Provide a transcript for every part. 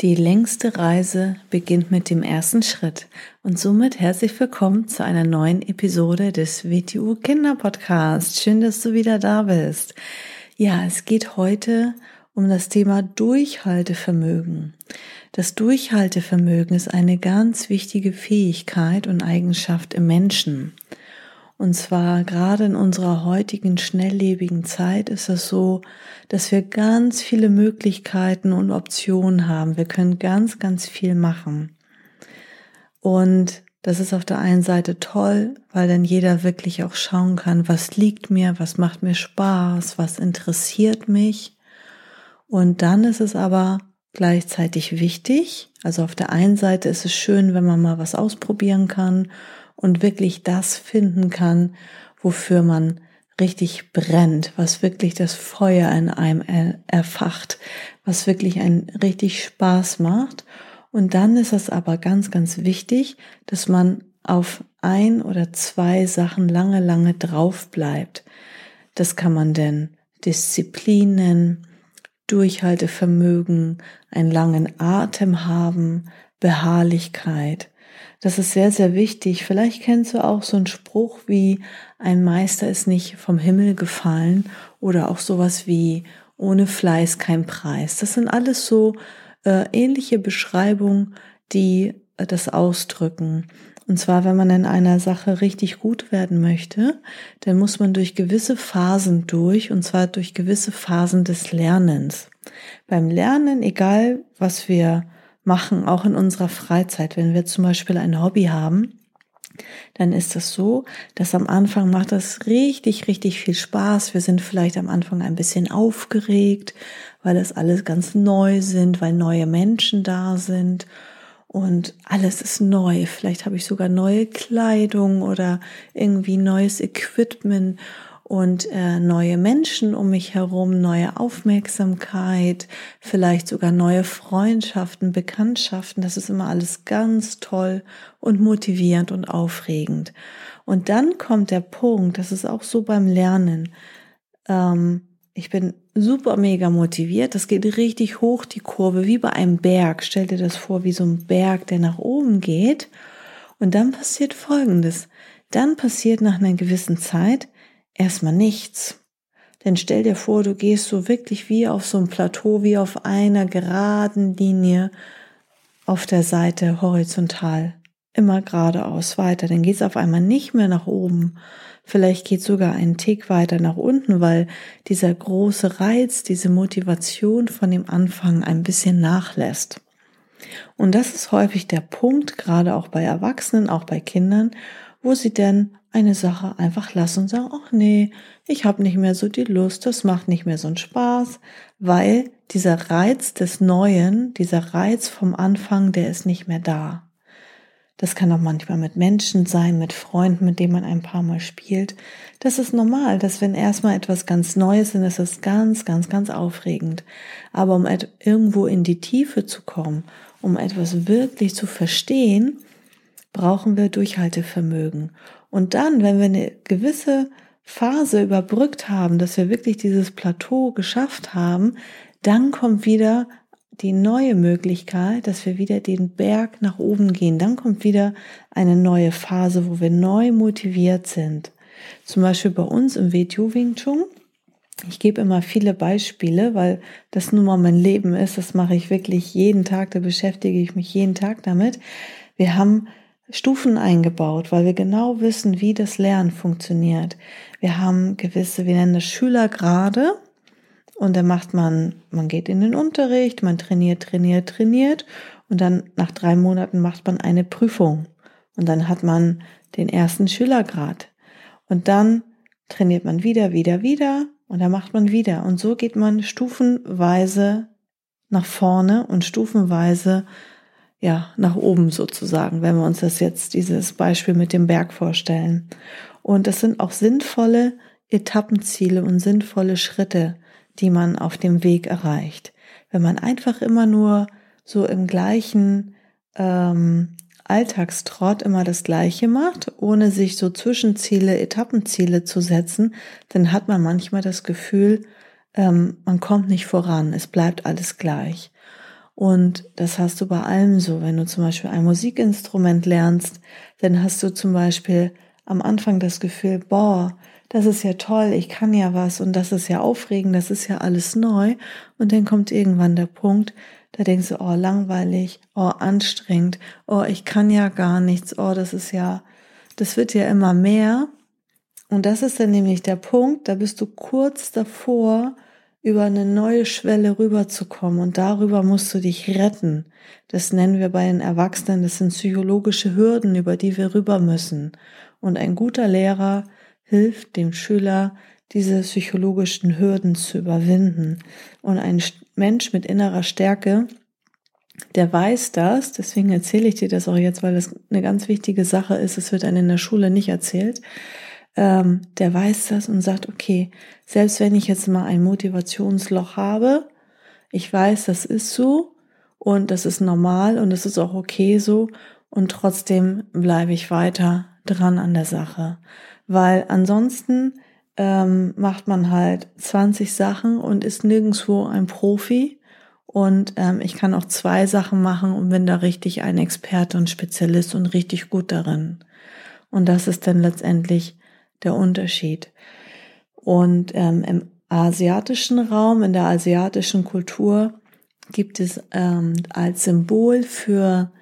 Die längste Reise beginnt mit dem ersten Schritt und somit herzlich willkommen zu einer neuen Episode des WTU Kinder Podcast. Schön, dass du wieder da bist. Ja, es geht heute um das Thema Durchhaltevermögen. Das Durchhaltevermögen ist eine ganz wichtige Fähigkeit und Eigenschaft im Menschen. Und zwar gerade in unserer heutigen schnelllebigen Zeit ist es so, dass wir ganz viele Möglichkeiten und Optionen haben. Wir können ganz, ganz viel machen. Und das ist auf der einen Seite toll, weil dann jeder wirklich auch schauen kann, was liegt mir, was macht mir Spaß, was interessiert mich. Und dann ist es aber gleichzeitig wichtig. Also auf der einen Seite ist es schön, wenn man mal was ausprobieren kann und wirklich das finden kann, wofür man richtig brennt, was wirklich das Feuer in einem erfacht, was wirklich einen richtig Spaß macht. Und dann ist es aber ganz, ganz wichtig, dass man auf ein oder zwei Sachen lange, lange drauf bleibt. Das kann man denn Disziplin nennen, Durchhaltevermögen, einen langen Atem haben, Beharrlichkeit. Das ist sehr, sehr wichtig. Vielleicht kennst du auch so einen Spruch wie ein Meister ist nicht vom Himmel gefallen oder auch sowas wie ohne Fleiß kein Preis. Das sind alles so äh, ähnliche Beschreibungen, die äh, das ausdrücken. Und zwar, wenn man in einer Sache richtig gut werden möchte, dann muss man durch gewisse Phasen durch, und zwar durch gewisse Phasen des Lernens. Beim Lernen, egal was wir machen, auch in unserer Freizeit. Wenn wir zum Beispiel ein Hobby haben, dann ist das so, dass am Anfang macht das richtig, richtig viel Spaß. Wir sind vielleicht am Anfang ein bisschen aufgeregt, weil das alles ganz neu sind, weil neue Menschen da sind und alles ist neu. Vielleicht habe ich sogar neue Kleidung oder irgendwie neues Equipment und äh, neue Menschen um mich herum, neue Aufmerksamkeit, vielleicht sogar neue Freundschaften, Bekanntschaften. Das ist immer alles ganz toll und motivierend und aufregend. Und dann kommt der Punkt, das ist auch so beim Lernen. Ähm, ich bin super mega motiviert. Das geht richtig hoch, die Kurve, wie bei einem Berg. Stell dir das vor, wie so ein Berg, der nach oben geht. Und dann passiert Folgendes. Dann passiert nach einer gewissen Zeit, erstmal nichts. Denn stell dir vor, du gehst so wirklich wie auf so einem Plateau, wie auf einer geraden Linie auf der Seite horizontal. Immer geradeaus weiter. Dann geht es auf einmal nicht mehr nach oben. Vielleicht geht sogar ein Tick weiter nach unten, weil dieser große Reiz, diese Motivation von dem Anfang ein bisschen nachlässt. Und das ist häufig der Punkt, gerade auch bei Erwachsenen, auch bei Kindern, wo sie denn eine Sache einfach lassen und sagen, ach nee, ich habe nicht mehr so die Lust, das macht nicht mehr so einen Spaß, weil dieser Reiz des Neuen, dieser Reiz vom Anfang, der ist nicht mehr da. Das kann auch manchmal mit Menschen sein, mit Freunden, mit denen man ein paar Mal spielt. Das ist normal, dass wenn erstmal etwas ganz Neues ist, ist es ganz, ganz, ganz aufregend. Aber um irgendwo in die Tiefe zu kommen, um etwas wirklich zu verstehen, brauchen wir Durchhaltevermögen. Und dann, wenn wir eine gewisse Phase überbrückt haben, dass wir wirklich dieses Plateau geschafft haben, dann kommt wieder die neue Möglichkeit, dass wir wieder den Berg nach oben gehen. Dann kommt wieder eine neue Phase, wo wir neu motiviert sind. Zum Beispiel bei uns im WTU Wing Chun. Ich gebe immer viele Beispiele, weil das nun mal mein Leben ist. Das mache ich wirklich jeden Tag. Da beschäftige ich mich jeden Tag damit. Wir haben Stufen eingebaut, weil wir genau wissen, wie das Lernen funktioniert. Wir haben gewisse, wir nennen das Schülergrade. Und dann macht man, man geht in den Unterricht, man trainiert, trainiert, trainiert. Und dann nach drei Monaten macht man eine Prüfung. Und dann hat man den ersten Schülergrad. Und dann trainiert man wieder, wieder, wieder. Und dann macht man wieder. Und so geht man stufenweise nach vorne und stufenweise ja, nach oben sozusagen, wenn wir uns das jetzt, dieses Beispiel mit dem Berg vorstellen. Und das sind auch sinnvolle Etappenziele und sinnvolle Schritte, die man auf dem Weg erreicht. Wenn man einfach immer nur so im gleichen ähm, Alltagstrott immer das Gleiche macht, ohne sich so Zwischenziele, Etappenziele zu setzen, dann hat man manchmal das Gefühl, ähm, man kommt nicht voran, es bleibt alles gleich. Und das hast du bei allem so. Wenn du zum Beispiel ein Musikinstrument lernst, dann hast du zum Beispiel am Anfang das Gefühl, boah, das ist ja toll, ich kann ja was und das ist ja aufregend, das ist ja alles neu. Und dann kommt irgendwann der Punkt, da denkst du, oh, langweilig, oh, anstrengend, oh, ich kann ja gar nichts, oh, das ist ja, das wird ja immer mehr. Und das ist dann nämlich der Punkt, da bist du kurz davor, über eine neue Schwelle rüberzukommen und darüber musst du dich retten. Das nennen wir bei den Erwachsenen, das sind psychologische Hürden, über die wir rüber müssen. Und ein guter Lehrer hilft dem Schüler, diese psychologischen Hürden zu überwinden. Und ein Mensch mit innerer Stärke, der weiß das, deswegen erzähle ich dir das auch jetzt, weil das eine ganz wichtige Sache ist, es wird einem in der Schule nicht erzählt, ähm, der weiß das und sagt, okay, selbst wenn ich jetzt mal ein Motivationsloch habe, ich weiß, das ist so und das ist normal und das ist auch okay so und trotzdem bleibe ich weiter dran an der Sache, weil ansonsten ähm, macht man halt 20 Sachen und ist nirgendwo ein Profi und ähm, ich kann auch zwei Sachen machen und bin da richtig ein Experte und Spezialist und richtig gut darin. Und das ist dann letztendlich der Unterschied. Und ähm, im asiatischen Raum, in der asiatischen Kultur gibt es ähm, als Symbol für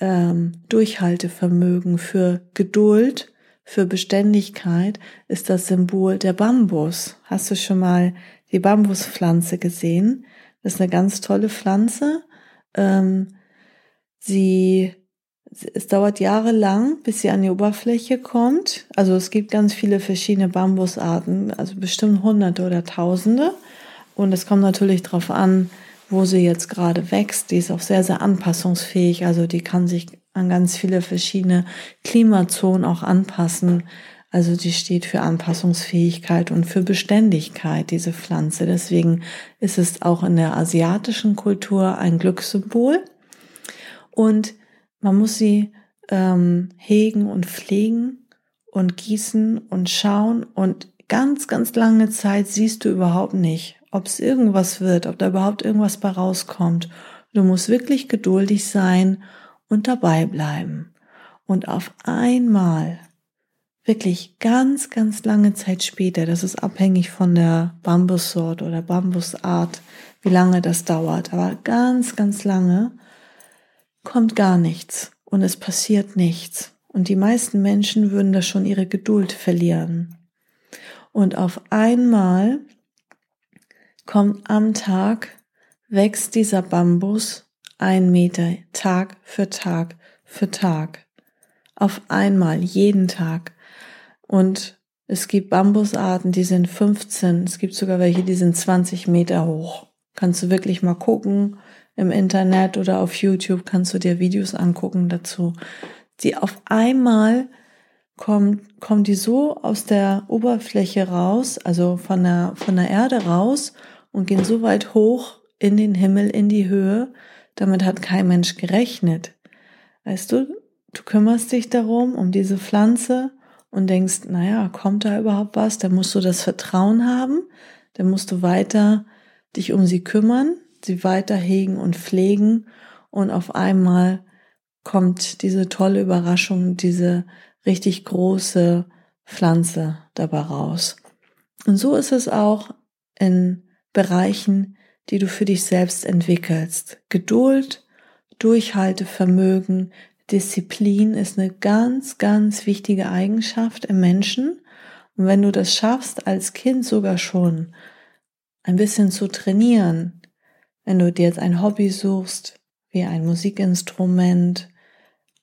ähm, Durchhaltevermögen, für Geduld, für Beständigkeit ist das Symbol der Bambus. Hast du schon mal die Bambuspflanze gesehen? Das ist eine ganz tolle Pflanze. Ähm, sie es dauert jahrelang, bis sie an die Oberfläche kommt. Also es gibt ganz viele verschiedene Bambusarten, also bestimmt hunderte oder tausende. Und es kommt natürlich darauf an, wo sie jetzt gerade wächst. Die ist auch sehr, sehr anpassungsfähig. Also die kann sich an ganz viele verschiedene Klimazonen auch anpassen. Also die steht für Anpassungsfähigkeit und für Beständigkeit, diese Pflanze. Deswegen ist es auch in der asiatischen Kultur ein Glückssymbol. Und man muss sie ähm, hegen und pflegen und gießen und schauen und ganz, ganz lange Zeit siehst du überhaupt nicht, ob es irgendwas wird, ob da überhaupt irgendwas bei rauskommt. Du musst wirklich geduldig sein und dabei bleiben. Und auf einmal, wirklich ganz, ganz lange Zeit später, das ist abhängig von der Bambussorte oder Bambusart, wie lange das dauert, aber ganz, ganz lange, kommt gar nichts und es passiert nichts. Und die meisten Menschen würden da schon ihre Geduld verlieren. Und auf einmal kommt am Tag, wächst dieser Bambus ein Meter, Tag für Tag für Tag. Auf einmal, jeden Tag. Und es gibt Bambusarten, die sind 15, es gibt sogar welche, die sind 20 Meter hoch. Kannst du wirklich mal gucken, im Internet oder auf YouTube kannst du dir Videos angucken dazu. Die auf einmal kommt, kommen die so aus der Oberfläche raus, also von der, von der Erde raus und gehen so weit hoch in den Himmel, in die Höhe. Damit hat kein Mensch gerechnet. Weißt du, du kümmerst dich darum, um diese Pflanze und denkst, naja, kommt da überhaupt was? Da musst du das Vertrauen haben. Dann musst du weiter dich um sie kümmern sie weiter hegen und pflegen und auf einmal kommt diese tolle Überraschung, diese richtig große Pflanze dabei raus. Und so ist es auch in Bereichen, die du für dich selbst entwickelst. Geduld, Durchhaltevermögen, Disziplin ist eine ganz, ganz wichtige Eigenschaft im Menschen. Und wenn du das schaffst, als Kind sogar schon ein bisschen zu trainieren, wenn du dir jetzt ein Hobby suchst, wie ein Musikinstrument,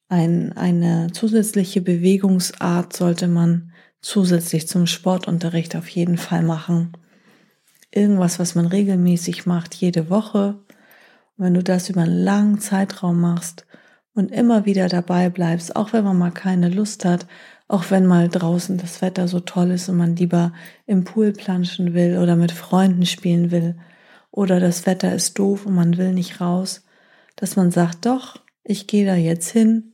ein, eine zusätzliche Bewegungsart sollte man zusätzlich zum Sportunterricht auf jeden Fall machen. Irgendwas, was man regelmäßig macht, jede Woche. Und wenn du das über einen langen Zeitraum machst und immer wieder dabei bleibst, auch wenn man mal keine Lust hat, auch wenn mal draußen das Wetter so toll ist und man lieber im Pool planschen will oder mit Freunden spielen will oder das Wetter ist doof und man will nicht raus, dass man sagt, doch, ich gehe da jetzt hin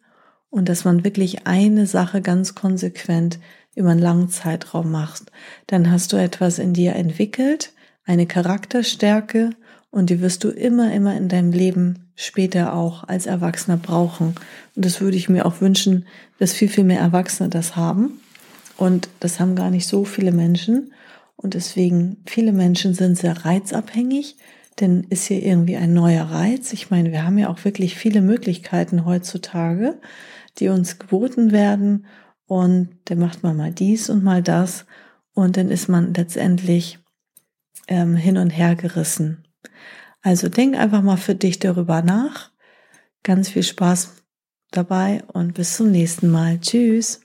und dass man wirklich eine Sache ganz konsequent über einen langen Zeitraum machst. Dann hast du etwas in dir entwickelt, eine Charakterstärke und die wirst du immer, immer in deinem Leben später auch als Erwachsener brauchen. Und das würde ich mir auch wünschen, dass viel, viel mehr Erwachsene das haben. Und das haben gar nicht so viele Menschen. Und deswegen, viele Menschen sind sehr reizabhängig, denn ist hier irgendwie ein neuer Reiz. Ich meine, wir haben ja auch wirklich viele Möglichkeiten heutzutage, die uns geboten werden. Und dann macht man mal dies und mal das. Und dann ist man letztendlich ähm, hin und her gerissen. Also denk einfach mal für dich darüber nach. Ganz viel Spaß dabei und bis zum nächsten Mal. Tschüss.